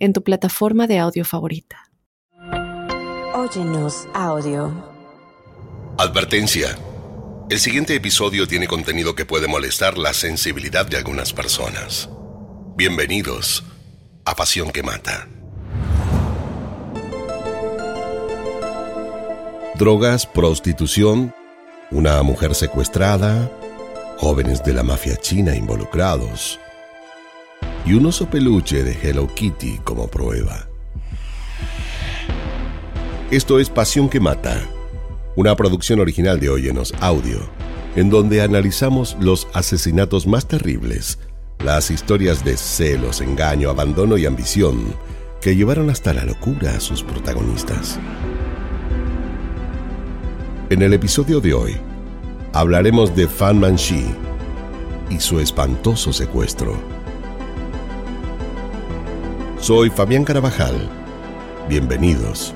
en tu plataforma de audio favorita. Óyenos audio. Advertencia. El siguiente episodio tiene contenido que puede molestar la sensibilidad de algunas personas. Bienvenidos a Pasión que Mata. Drogas, prostitución, una mujer secuestrada, jóvenes de la mafia china involucrados y un oso peluche de Hello Kitty como prueba. Esto es Pasión que Mata, una producción original de Óyenos Audio, en donde analizamos los asesinatos más terribles, las historias de celos, engaño, abandono y ambición que llevaron hasta la locura a sus protagonistas. En el episodio de hoy, hablaremos de Fan Manchi y su espantoso secuestro. Soy Fabián Carabajal. Bienvenidos.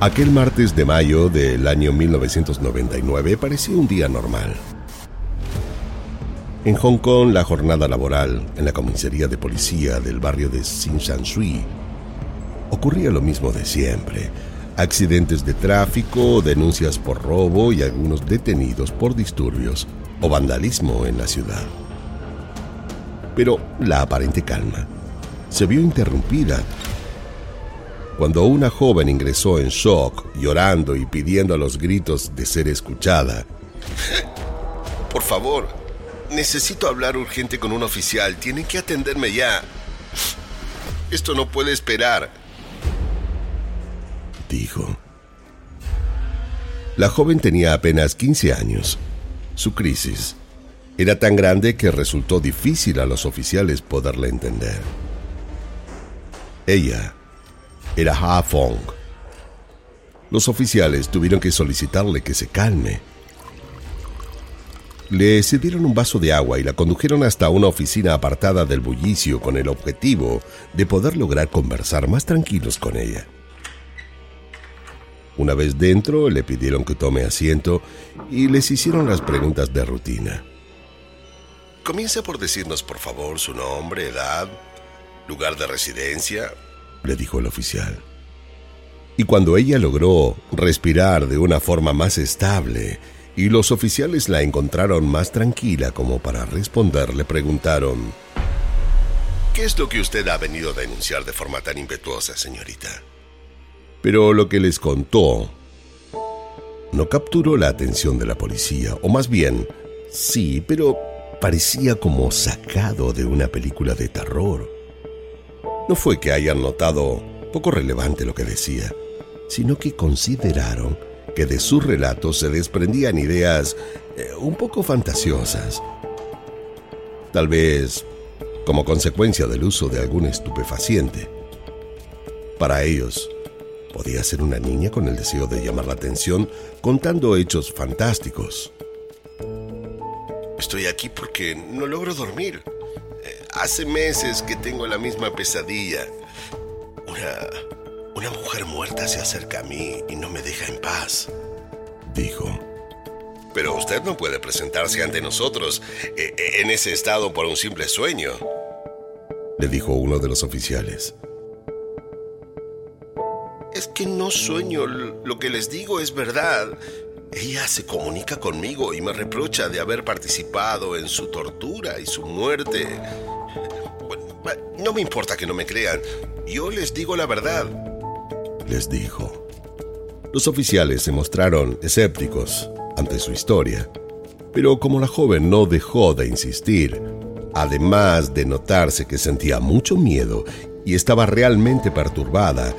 Aquel martes de mayo del año 1999 parecía un día normal. En Hong Kong, la jornada laboral en la comisaría de policía del barrio de Shui ocurría lo mismo de siempre accidentes de tráfico, denuncias por robo y algunos detenidos por disturbios o vandalismo en la ciudad. Pero la aparente calma se vio interrumpida cuando una joven ingresó en shock, llorando y pidiendo a los gritos de ser escuchada. Por favor, necesito hablar urgente con un oficial. Tienen que atenderme ya. Esto no puede esperar dijo. La joven tenía apenas 15 años. Su crisis era tan grande que resultó difícil a los oficiales poderla entender. Ella era Ha Fong. Los oficiales tuvieron que solicitarle que se calme. Le sirvieron un vaso de agua y la condujeron hasta una oficina apartada del bullicio con el objetivo de poder lograr conversar más tranquilos con ella. Una vez dentro, le pidieron que tome asiento y les hicieron las preguntas de rutina. Comienza por decirnos, por favor, su nombre, edad, lugar de residencia, le dijo el oficial. Y cuando ella logró respirar de una forma más estable y los oficiales la encontraron más tranquila como para responder, le preguntaron, ¿Qué es lo que usted ha venido a denunciar de forma tan impetuosa, señorita? Pero lo que les contó no capturó la atención de la policía, o más bien, sí, pero parecía como sacado de una película de terror. No fue que hayan notado poco relevante lo que decía, sino que consideraron que de sus relatos se desprendían ideas eh, un poco fantasiosas. Tal vez como consecuencia del uso de algún estupefaciente. Para ellos, Podía ser una niña con el deseo de llamar la atención contando hechos fantásticos. Estoy aquí porque no logro dormir. Eh, hace meses que tengo la misma pesadilla. Una, una mujer muerta se acerca a mí y no me deja en paz, dijo. Pero usted no puede presentarse ante nosotros eh, en ese estado por un simple sueño, le dijo uno de los oficiales. Es que no sueño, lo que les digo es verdad. Ella se comunica conmigo y me reprocha de haber participado en su tortura y su muerte. no me importa que no me crean, yo les digo la verdad. Les dijo. Los oficiales se mostraron escépticos ante su historia, pero como la joven no dejó de insistir, además de notarse que sentía mucho miedo y estaba realmente perturbada,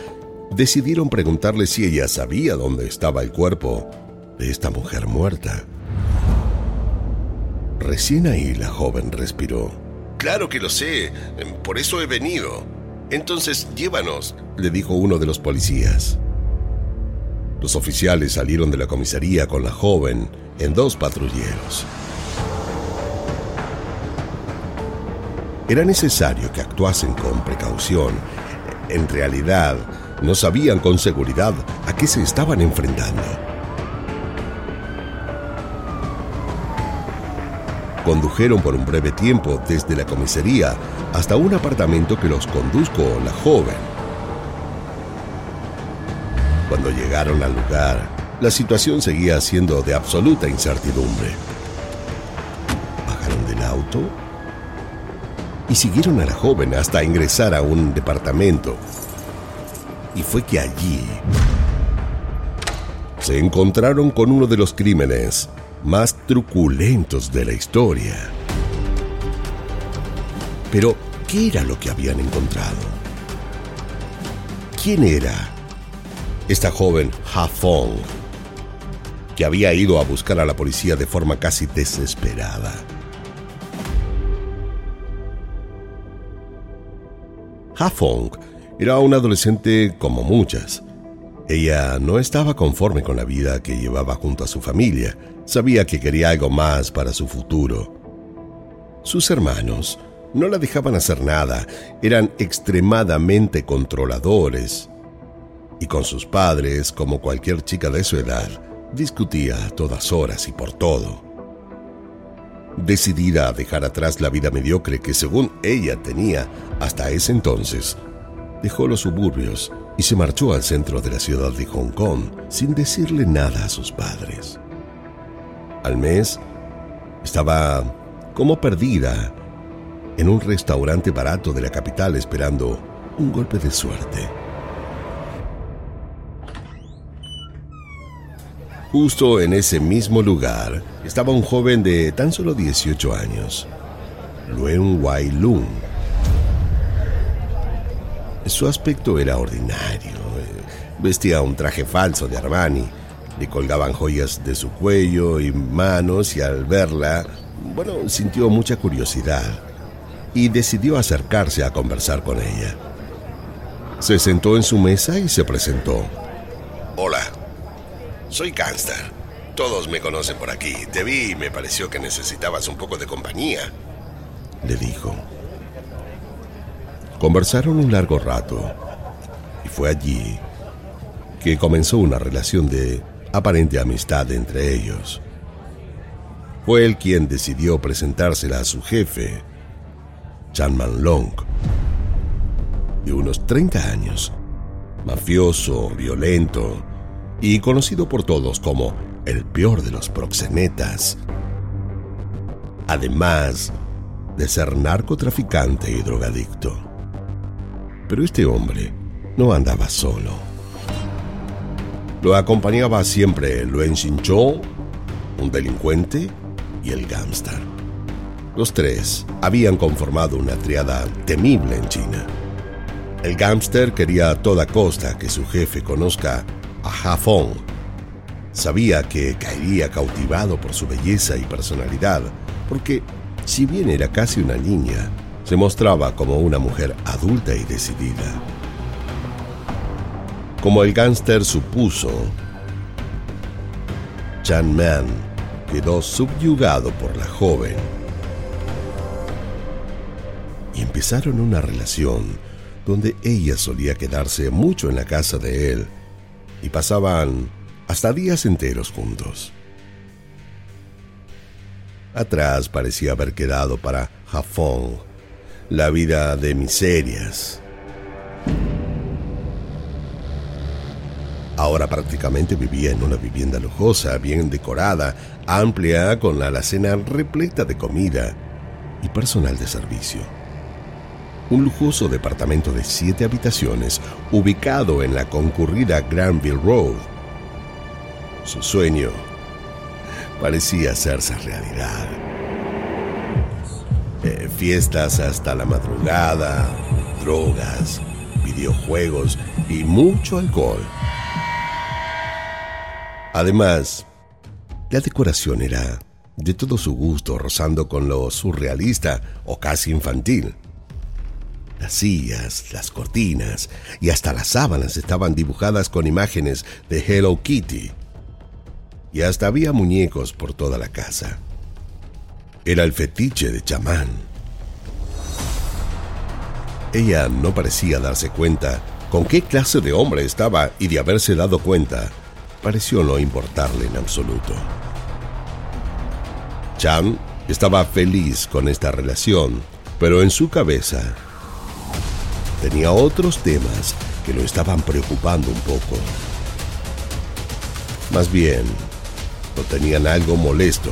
decidieron preguntarle si ella sabía dónde estaba el cuerpo de esta mujer muerta. Recién ahí la joven respiró. Claro que lo sé, por eso he venido. Entonces, llévanos, le dijo uno de los policías. Los oficiales salieron de la comisaría con la joven en dos patrulleros. Era necesario que actuasen con precaución. En realidad, no sabían con seguridad a qué se estaban enfrentando. Condujeron por un breve tiempo desde la comisaría hasta un apartamento que los conduzco la joven. Cuando llegaron al lugar, la situación seguía siendo de absoluta incertidumbre. Bajaron del auto y siguieron a la joven hasta ingresar a un departamento. Y fue que allí se encontraron con uno de los crímenes más truculentos de la historia. Pero, ¿qué era lo que habían encontrado? ¿Quién era esta joven Ha Fong que había ido a buscar a la policía de forma casi desesperada? Ha Fong era una adolescente como muchas. Ella no estaba conforme con la vida que llevaba junto a su familia Sabía que quería algo más para su futuro. Sus hermanos no la dejaban hacer nada, eran extremadamente controladores. Y con sus padres, como cualquier chica de su edad, discutía a todas horas y por todo. Decidida a dejar atrás la vida mediocre que según ella tenía hasta ese entonces, dejó los suburbios y se marchó al centro de la ciudad de Hong Kong sin decirle nada a sus padres al mes, estaba como perdida en un restaurante barato de la capital esperando un golpe de suerte. Justo en ese mismo lugar estaba un joven de tan solo 18 años, Luen Wai Lung. Su aspecto era ordinario. Vestía un traje falso de Armani le colgaban joyas de su cuello y manos y al verla, bueno, sintió mucha curiosidad y decidió acercarse a conversar con ella. Se sentó en su mesa y se presentó. Hola, soy Gangster. Todos me conocen por aquí. Te vi y me pareció que necesitabas un poco de compañía, le dijo. Conversaron un largo rato y fue allí que comenzó una relación de aparente amistad entre ellos. Fue él quien decidió presentársela a su jefe, Chan Man Long, de unos 30 años, mafioso, violento y conocido por todos como el peor de los proxenetas. Además de ser narcotraficante y drogadicto. Pero este hombre no andaba solo. Lo acompañaba siempre Luen Xinchou, un delincuente, y el gángster. Los tres habían conformado una triada temible en China. El gángster quería a toda costa que su jefe conozca a Ha Fong. Sabía que caería cautivado por su belleza y personalidad, porque si bien era casi una niña, se mostraba como una mujer adulta y decidida. Como el gángster supuso, Chan Man quedó subyugado por la joven y empezaron una relación donde ella solía quedarse mucho en la casa de él y pasaban hasta días enteros juntos. Atrás parecía haber quedado para Jafón la vida de miserias, Ahora prácticamente vivía en una vivienda lujosa, bien decorada, amplia, con la alacena repleta de comida y personal de servicio. Un lujoso departamento de siete habitaciones ubicado en la concurrida Granville Road. Su sueño parecía hacerse realidad. Eh, fiestas hasta la madrugada, drogas, videojuegos y mucho alcohol. Además, la decoración era de todo su gusto, rozando con lo surrealista o casi infantil. Las sillas, las cortinas y hasta las sábanas estaban dibujadas con imágenes de Hello Kitty. Y hasta había muñecos por toda la casa. Era el fetiche de chamán. Ella no parecía darse cuenta con qué clase de hombre estaba y de haberse dado cuenta, pareció no importarle en absoluto. Chan estaba feliz con esta relación, pero en su cabeza tenía otros temas que lo estaban preocupando un poco. Más bien, lo tenían algo molesto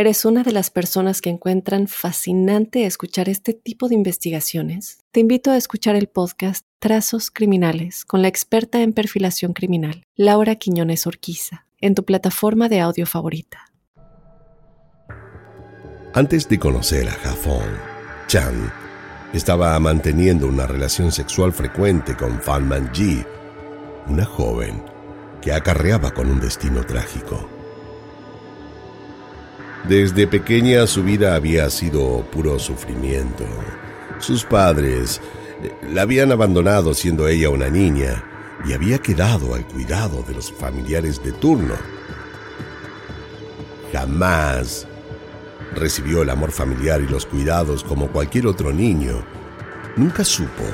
eres una de las personas que encuentran fascinante escuchar este tipo de investigaciones, te invito a escuchar el podcast Trazos Criminales con la experta en perfilación criminal, Laura Quiñones Orquiza en tu plataforma de audio favorita. Antes de conocer a Jafón, Chan estaba manteniendo una relación sexual frecuente con Fan Man-ji, una joven que acarreaba con un destino trágico. Desde pequeña su vida había sido puro sufrimiento. Sus padres eh, la habían abandonado siendo ella una niña y había quedado al cuidado de los familiares de turno. Jamás recibió el amor familiar y los cuidados como cualquier otro niño. Nunca supo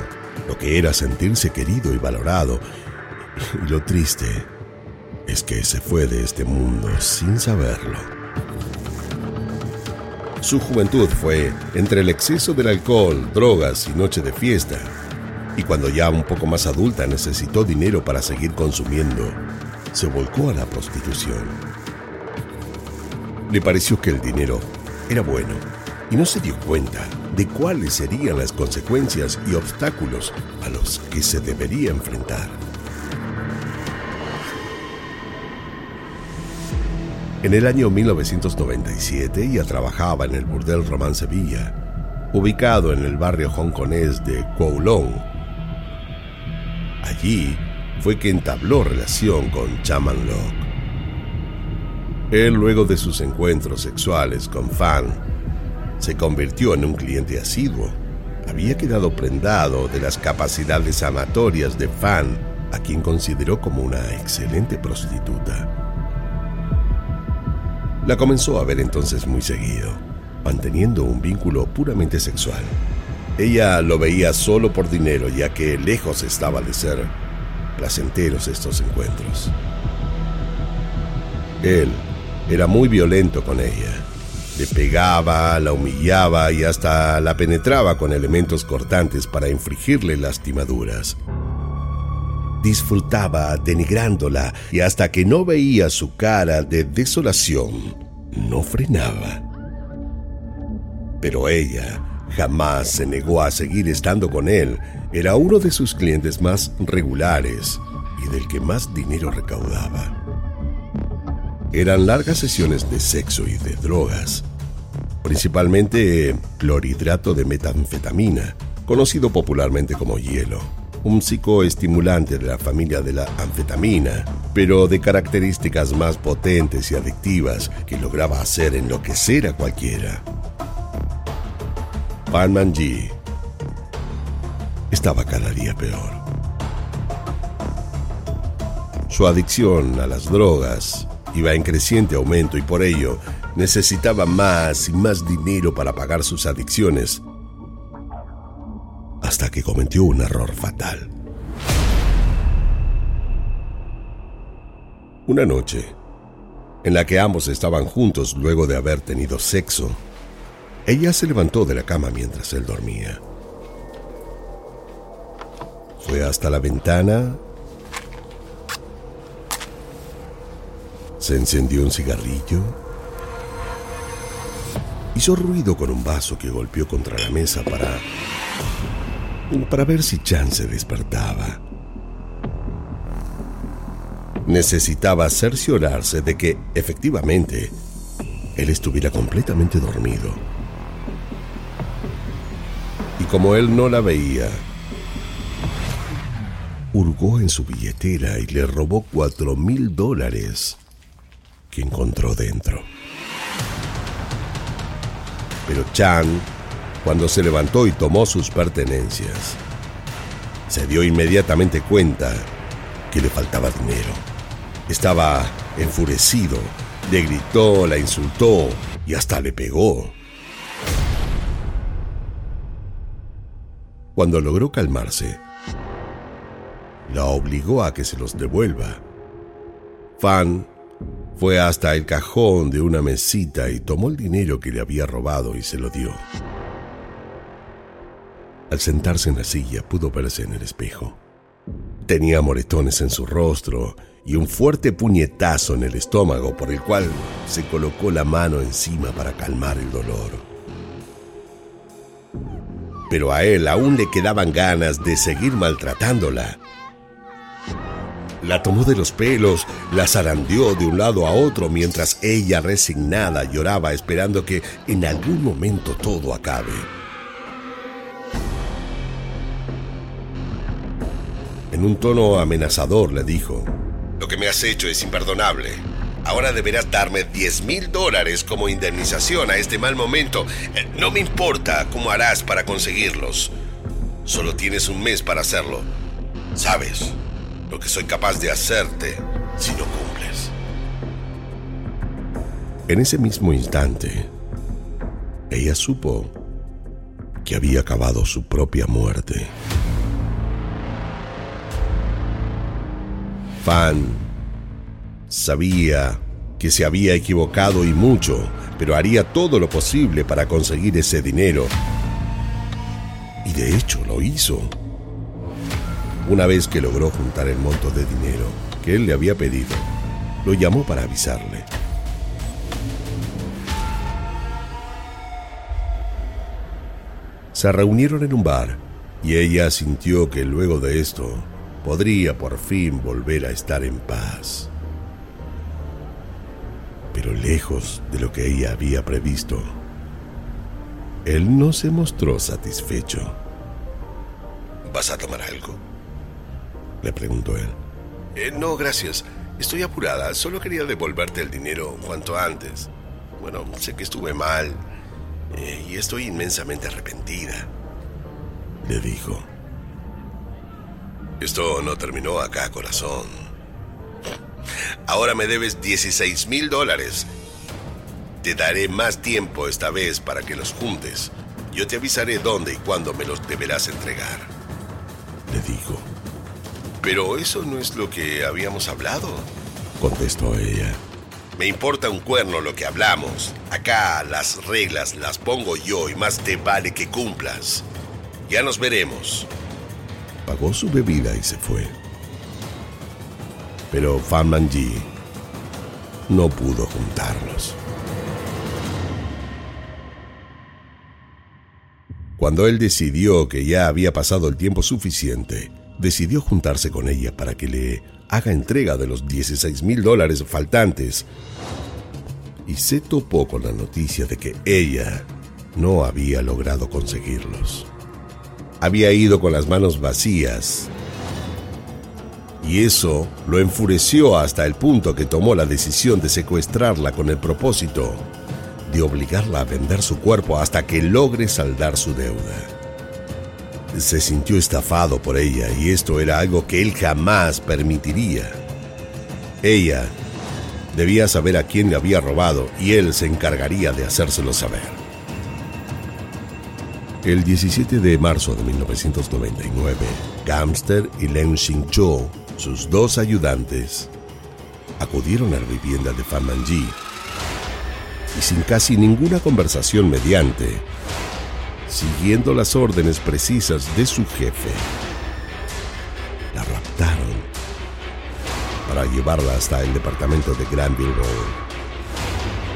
lo que era sentirse querido y valorado. Y lo triste es que se fue de este mundo sin saberlo. Su juventud fue entre el exceso del alcohol, drogas y noche de fiesta y cuando ya un poco más adulta necesitó dinero para seguir consumiendo, se volcó a la prostitución. Le pareció que el dinero era bueno y no se dio cuenta de cuáles serían las consecuencias y obstáculos a los que se debería enfrentar. En el año 1997 ella trabajaba en el burdel Román Sevilla, ubicado en el barrio hongkonés de Kowloon, Allí fue que entabló relación con Chaman Lok. Él, luego de sus encuentros sexuales con Fan, se convirtió en un cliente asiduo. Había quedado prendado de las capacidades amatorias de Fan, a quien consideró como una excelente prostituta. La comenzó a ver entonces muy seguido, manteniendo un vínculo puramente sexual. Ella lo veía solo por dinero, ya que lejos estaba de ser placenteros estos encuentros. Él era muy violento con ella. Le pegaba, la humillaba y hasta la penetraba con elementos cortantes para infligirle lastimaduras. Disfrutaba denigrándola y hasta que no veía su cara de desolación, no frenaba. Pero ella Jamás se negó a seguir estando con él. Era uno de sus clientes más regulares y del que más dinero recaudaba. Eran largas sesiones de sexo y de drogas, principalmente clorhidrato de metanfetamina, conocido popularmente como hielo, un psicoestimulante de la familia de la anfetamina, pero de características más potentes y adictivas que lograba hacer enloquecer a cualquiera. Pan Manji estaba cada día peor. Su adicción a las drogas iba en creciente aumento y por ello necesitaba más y más dinero para pagar sus adicciones, hasta que cometió un error fatal. Una noche, en la que ambos estaban juntos luego de haber tenido sexo, ella se levantó de la cama mientras él dormía. Fue hasta la ventana. Se encendió un cigarrillo. Hizo ruido con un vaso que golpeó contra la mesa para. Para ver si Chan se despertaba. Necesitaba cerciorarse de que, efectivamente, él estuviera completamente dormido. Y como él no la veía, hurgó en su billetera y le robó cuatro mil dólares que encontró dentro. Pero Chan, cuando se levantó y tomó sus pertenencias, se dio inmediatamente cuenta que le faltaba dinero. Estaba enfurecido, le gritó, la insultó y hasta le pegó. Cuando logró calmarse, la obligó a que se los devuelva. Fan fue hasta el cajón de una mesita y tomó el dinero que le había robado y se lo dio. Al sentarse en la silla pudo verse en el espejo. Tenía moretones en su rostro y un fuerte puñetazo en el estómago por el cual se colocó la mano encima para calmar el dolor. Pero a él aún le quedaban ganas de seguir maltratándola la tomó de los pelos, la zarandeó de un lado a otro mientras ella resignada lloraba esperando que en algún momento todo acabe. En un tono amenazador le dijo, Lo que me has hecho es imperdonable. Ahora deberás darme 10 mil dólares como indemnización a este mal momento. Eh, no me importa cómo harás para conseguirlos. Solo tienes un mes para hacerlo. ¿Sabes? lo que soy capaz de hacerte si no cumples. En ese mismo instante, ella supo que había acabado su propia muerte. Fan sabía que se había equivocado y mucho, pero haría todo lo posible para conseguir ese dinero. Y de hecho lo hizo. Una vez que logró juntar el monto de dinero que él le había pedido, lo llamó para avisarle. Se reunieron en un bar y ella sintió que luego de esto podría por fin volver a estar en paz. Pero lejos de lo que ella había previsto, él no se mostró satisfecho. ¿Vas a tomar algo? le preguntó él. Eh, no, gracias. Estoy apurada. Solo quería devolverte el dinero cuanto antes. Bueno, sé que estuve mal eh, y estoy inmensamente arrepentida, le dijo. Esto no terminó acá, corazón. Ahora me debes 16 mil dólares. Te daré más tiempo esta vez para que los juntes. Yo te avisaré dónde y cuándo me los deberás entregar, le dijo. Pero eso no es lo que habíamos hablado, contestó ella. Me importa un cuerno lo que hablamos. Acá las reglas las pongo yo y más te vale que cumplas. Ya nos veremos. Pagó su bebida y se fue. Pero Fan Manji no pudo juntarlos. Cuando él decidió que ya había pasado el tiempo suficiente, decidió juntarse con ella para que le haga entrega de los 16 mil dólares faltantes y se topó con la noticia de que ella no había logrado conseguirlos. Había ido con las manos vacías y eso lo enfureció hasta el punto que tomó la decisión de secuestrarla con el propósito de obligarla a vender su cuerpo hasta que logre saldar su deuda se sintió estafado por ella y esto era algo que él jamás permitiría. Ella debía saber a quién le había robado y él se encargaría de hacérselo saber. El 17 de marzo de 1999, Gamster y Len Xingzhou, sus dos ayudantes, acudieron a la vivienda de Fan Manji y sin casi ninguna conversación mediante, siguiendo las órdenes precisas de su jefe. La raptaron para llevarla hasta el departamento de Granville Road.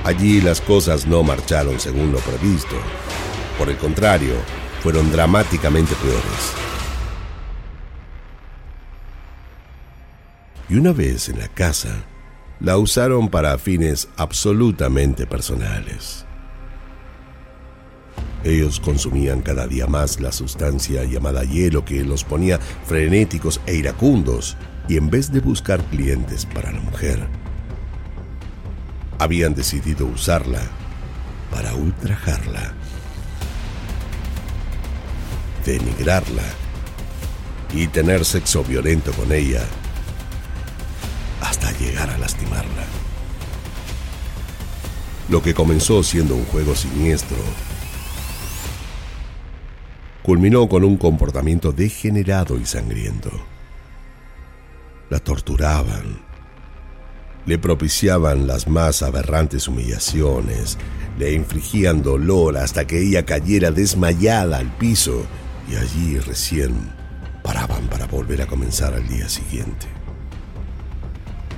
Allí las cosas no marcharon según lo previsto. Por el contrario, fueron dramáticamente peores. Y una vez en la casa, la usaron para fines absolutamente personales. Ellos consumían cada día más la sustancia llamada hielo que los ponía frenéticos e iracundos y en vez de buscar clientes para la mujer, habían decidido usarla para ultrajarla, denigrarla y tener sexo violento con ella hasta llegar a lastimarla. Lo que comenzó siendo un juego siniestro culminó con un comportamiento degenerado y sangriento. La torturaban, le propiciaban las más aberrantes humillaciones, le infligían dolor hasta que ella cayera desmayada al piso y allí recién paraban para volver a comenzar al día siguiente.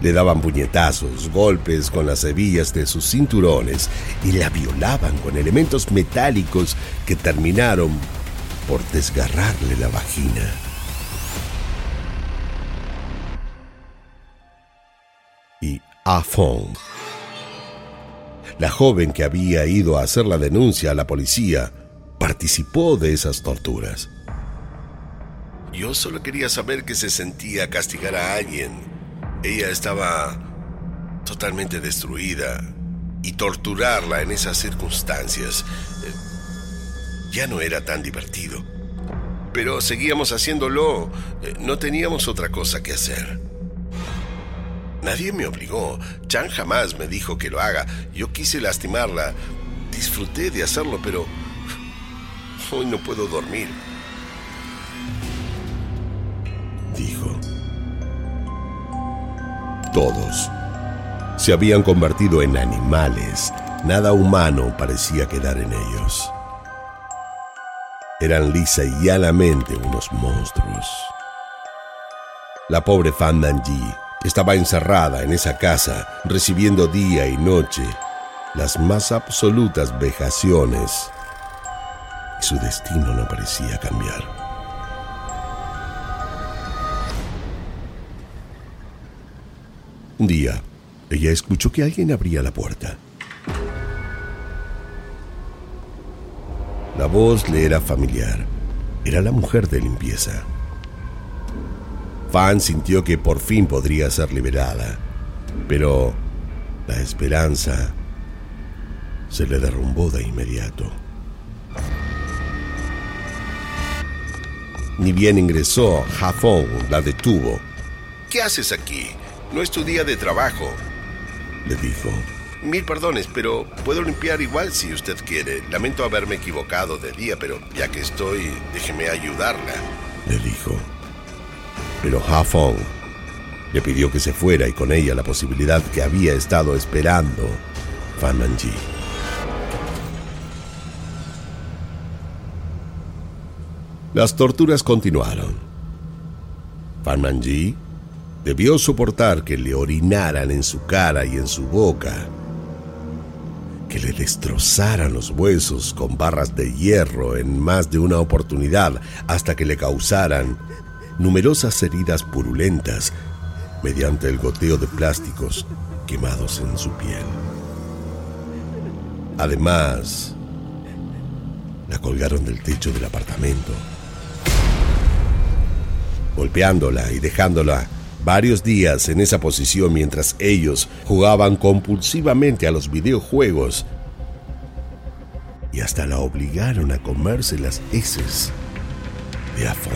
Le daban puñetazos, golpes con las hebillas de sus cinturones y la violaban con elementos metálicos que terminaron por desgarrarle la vagina. Y Afon, la joven que había ido a hacer la denuncia a la policía, participó de esas torturas. Yo solo quería saber que se sentía castigar a alguien. Ella estaba totalmente destruida y torturarla en esas circunstancias ya no era tan divertido. Pero seguíamos haciéndolo, eh, no teníamos otra cosa que hacer. Nadie me obligó, Chan jamás me dijo que lo haga, yo quise lastimarla, disfruté de hacerlo, pero hoy no puedo dormir. Dijo. Todos se habían convertido en animales, nada humano parecía quedar en ellos eran lisa y llanamente unos monstruos. La pobre Fan Manji estaba encerrada en esa casa, recibiendo día y noche las más absolutas vejaciones, su destino no parecía cambiar. Un día, ella escuchó que alguien abría la puerta. La voz le era familiar. Era la mujer de limpieza. Fan sintió que por fin podría ser liberada, pero la esperanza se le derrumbó de inmediato. Ni bien ingresó, Jafón la detuvo. ¿Qué haces aquí? No es tu día de trabajo, le dijo. Mil perdones, pero puedo limpiar igual si usted quiere. Lamento haberme equivocado de día, pero ya que estoy, déjeme ayudarla, le dijo. Pero Ha Fong le pidió que se fuera y con ella la posibilidad que había estado esperando Fan Manji. Las torturas continuaron. Fan Manji debió soportar que le orinaran en su cara y en su boca que le destrozaran los huesos con barras de hierro en más de una oportunidad hasta que le causaran numerosas heridas purulentas mediante el goteo de plásticos quemados en su piel. Además, la colgaron del techo del apartamento, golpeándola y dejándola varios días en esa posición mientras ellos jugaban compulsivamente a los videojuegos y hasta la obligaron a comerse las heces de Afon.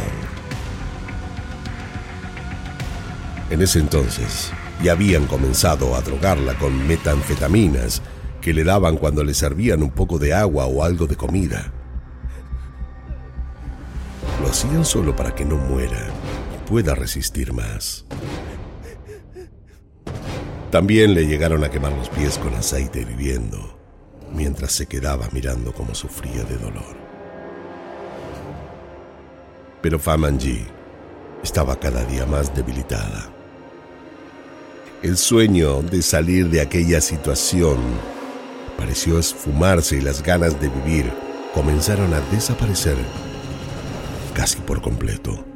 En ese entonces ya habían comenzado a drogarla con metanfetaminas que le daban cuando le servían un poco de agua o algo de comida. Lo hacían solo para que no muera pueda resistir más. También le llegaron a quemar los pies con aceite hirviendo, mientras se quedaba mirando cómo sufría de dolor. Pero Famanji estaba cada día más debilitada. El sueño de salir de aquella situación pareció esfumarse y las ganas de vivir comenzaron a desaparecer casi por completo.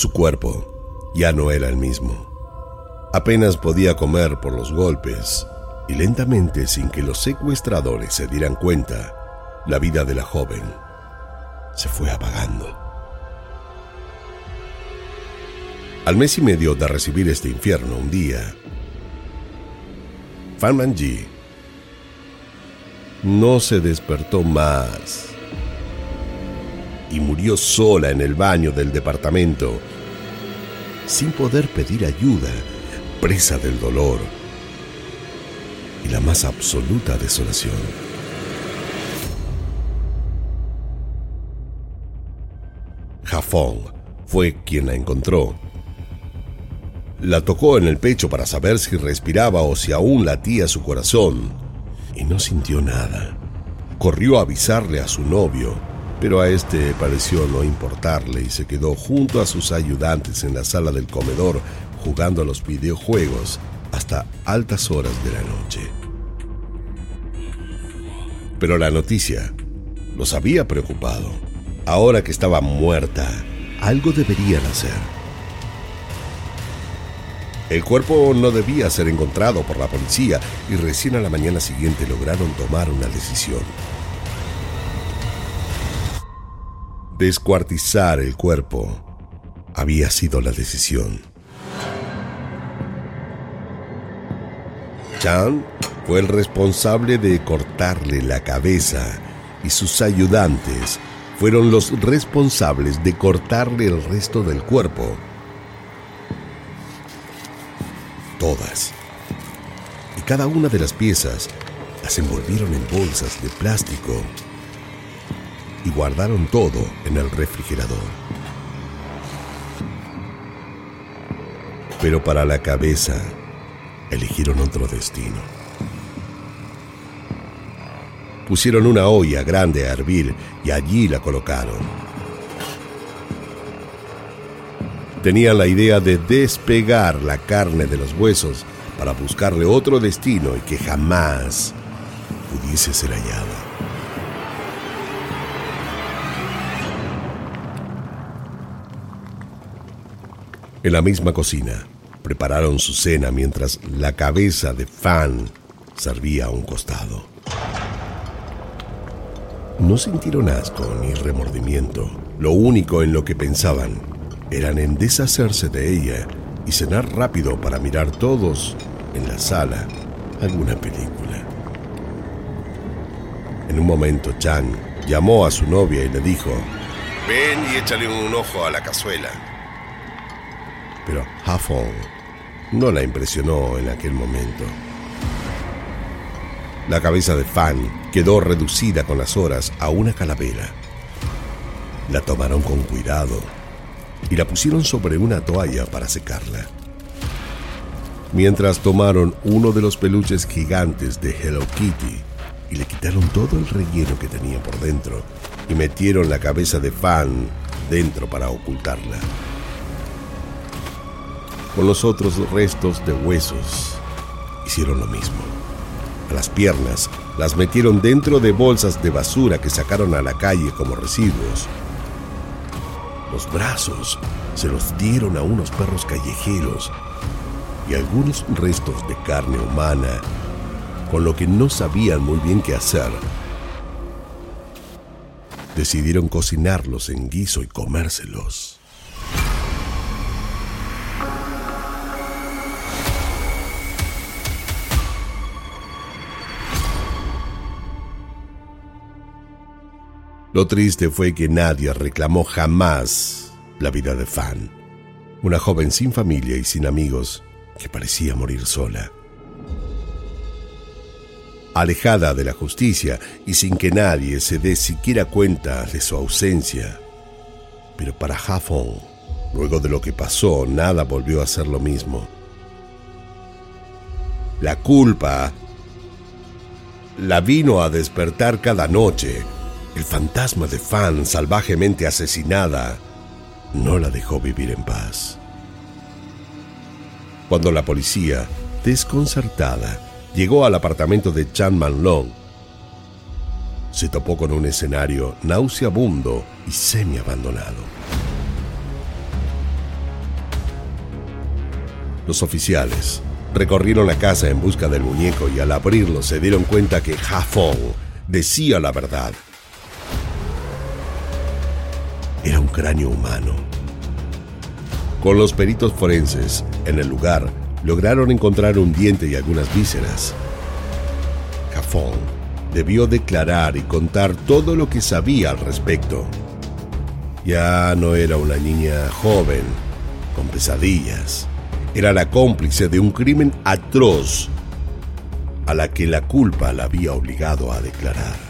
Su cuerpo ya no era el mismo. Apenas podía comer por los golpes y lentamente, sin que los secuestradores se dieran cuenta, la vida de la joven se fue apagando. Al mes y medio de recibir este infierno un día, Fan Manji no se despertó más y murió sola en el baño del departamento, sin poder pedir ayuda, presa del dolor y la más absoluta desolación. Jafón fue quien la encontró. La tocó en el pecho para saber si respiraba o si aún latía su corazón y no sintió nada. Corrió a avisarle a su novio, pero a este pareció no importarle y se quedó junto a sus ayudantes en la sala del comedor jugando a los videojuegos hasta altas horas de la noche. Pero la noticia los había preocupado. Ahora que estaba muerta, algo deberían hacer. El cuerpo no debía ser encontrado por la policía y recién a la mañana siguiente lograron tomar una decisión. Descuartizar el cuerpo había sido la decisión. Chan fue el responsable de cortarle la cabeza y sus ayudantes fueron los responsables de cortarle el resto del cuerpo todas. Y cada una de las piezas las envolvieron en bolsas de plástico y guardaron todo en el refrigerador. Pero para la cabeza eligieron otro destino. Pusieron una olla grande a hervir y allí la colocaron. Tenían la idea de despegar la carne de los huesos para buscarle otro destino y que jamás pudiese ser hallada. En la misma cocina, prepararon su cena mientras la cabeza de Fan servía a un costado. No sintieron asco ni remordimiento. Lo único en lo que pensaban eran en deshacerse de ella y cenar rápido para mirar todos en la sala alguna película. En un momento Chan llamó a su novia y le dijo, ven y échale un ojo a la cazuela. Pero Hafong no la impresionó en aquel momento. La cabeza de Fan quedó reducida con las horas a una calavera. La tomaron con cuidado y la pusieron sobre una toalla para secarla. Mientras tomaron uno de los peluches gigantes de Hello Kitty y le quitaron todo el relleno que tenía por dentro y metieron la cabeza de Fan dentro para ocultarla. Con los otros restos de huesos hicieron lo mismo. A las piernas las metieron dentro de bolsas de basura que sacaron a la calle como residuos los brazos se los dieron a unos perros callejeros y algunos restos de carne humana, con lo que no sabían muy bien qué hacer. Decidieron cocinarlos en guiso y comérselos. Lo triste fue que nadie reclamó jamás la vida de Fan, una joven sin familia y sin amigos que parecía morir sola. Alejada de la justicia y sin que nadie se dé siquiera cuenta de su ausencia. Pero para Hafong, luego de lo que pasó, nada volvió a ser lo mismo. La culpa la vino a despertar cada noche el fantasma de Fan salvajemente asesinada no la dejó vivir en paz. Cuando la policía, desconcertada, llegó al apartamento de Chan Man Long. Se topó con un escenario nauseabundo y semi-abandonado. Los oficiales recorrieron la casa en busca del muñeco y al abrirlo se dieron cuenta que Ha Fong decía la verdad. Era un cráneo humano. Con los peritos forenses en el lugar, lograron encontrar un diente y algunas vísceras. Cafón debió declarar y contar todo lo que sabía al respecto. Ya no era una niña joven, con pesadillas. Era la cómplice de un crimen atroz a la que la culpa la había obligado a declarar.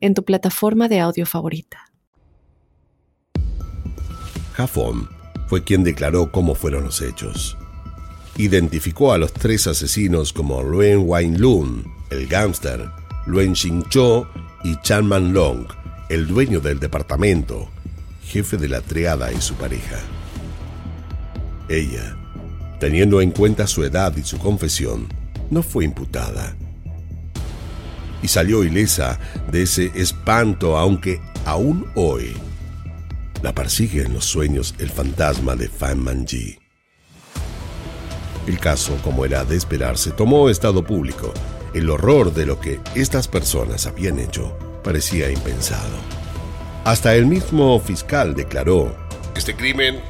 en tu plataforma de audio favorita. Jafón fue quien declaró cómo fueron los hechos. Identificó a los tres asesinos como Luen Wang Lun, el gángster, Luen Xingcho y Chan Man Long, el dueño del departamento, jefe de la triada y su pareja. Ella, teniendo en cuenta su edad y su confesión, no fue imputada y salió ilesa de ese espanto, aunque aún hoy la persigue en los sueños el fantasma de Fan Manji. El caso, como era de esperarse, tomó estado público. El horror de lo que estas personas habían hecho parecía impensado. Hasta el mismo fiscal declaró, Este crimen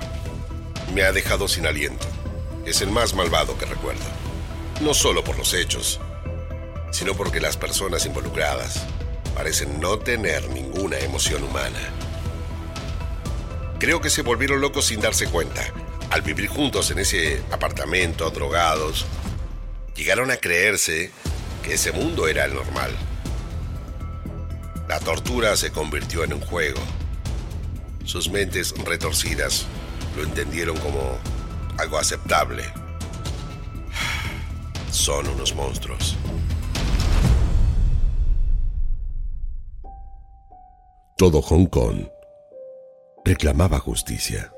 me ha dejado sin aliento. Es el más malvado que recuerdo. No solo por los hechos, sino porque las personas involucradas parecen no tener ninguna emoción humana. Creo que se volvieron locos sin darse cuenta. Al vivir juntos en ese apartamento, drogados, llegaron a creerse que ese mundo era el normal. La tortura se convirtió en un juego. Sus mentes retorcidas lo entendieron como algo aceptable. Son unos monstruos. Todo Hong Kong reclamaba justicia.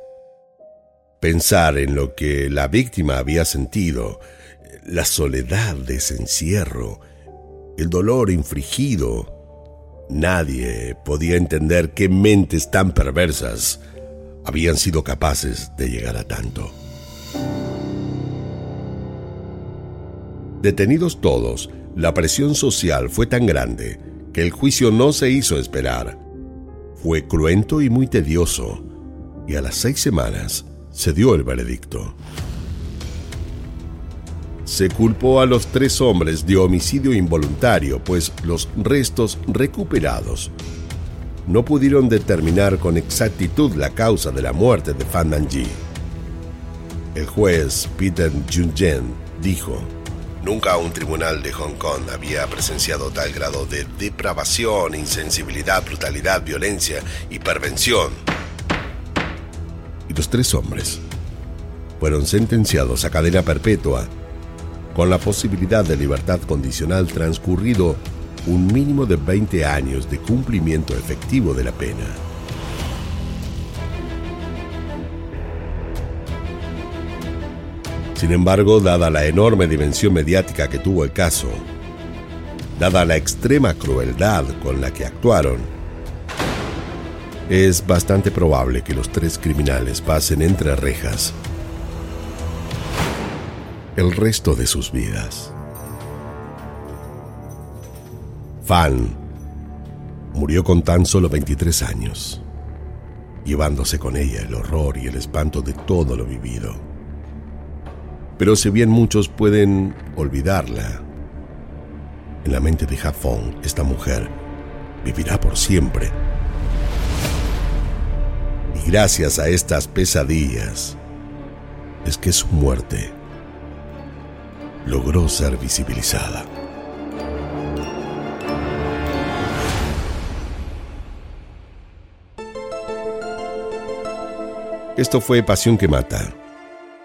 Pensar en lo que la víctima había sentido, la soledad de ese encierro, el dolor infligido, nadie podía entender qué mentes tan perversas habían sido capaces de llegar a tanto. Detenidos todos, la presión social fue tan grande que el juicio no se hizo esperar fue cruento y muy tedioso, y a las seis semanas se dio el veredicto. Se culpó a los tres hombres de homicidio involuntario, pues los restos recuperados no pudieron determinar con exactitud la causa de la muerte de Fan Nanji. El juez Peter Junjen dijo, Nunca un tribunal de Hong Kong había presenciado tal grado de depravación, insensibilidad, brutalidad, violencia y pervención. Y los tres hombres fueron sentenciados a cadena perpetua con la posibilidad de libertad condicional transcurrido un mínimo de 20 años de cumplimiento efectivo de la pena. Sin embargo, dada la enorme dimensión mediática que tuvo el caso, dada la extrema crueldad con la que actuaron, es bastante probable que los tres criminales pasen entre rejas el resto de sus vidas. Fan murió con tan solo 23 años, llevándose con ella el horror y el espanto de todo lo vivido. Pero si bien muchos pueden olvidarla, en la mente de Jafón, esta mujer vivirá por siempre. Y gracias a estas pesadillas es que su muerte logró ser visibilizada. Esto fue Pasión que Mata,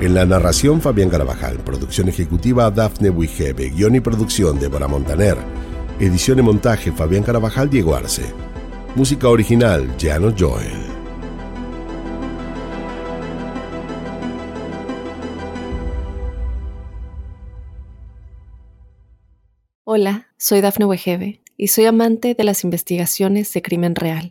En la narración Fabián Carabajal, producción ejecutiva Dafne Wigebe, guion y producción Débora Montaner, edición y montaje Fabián Carabajal Diego Arce, música original Jano Joel. Hola, soy Dafne Wegebe y soy amante de las investigaciones de crimen real.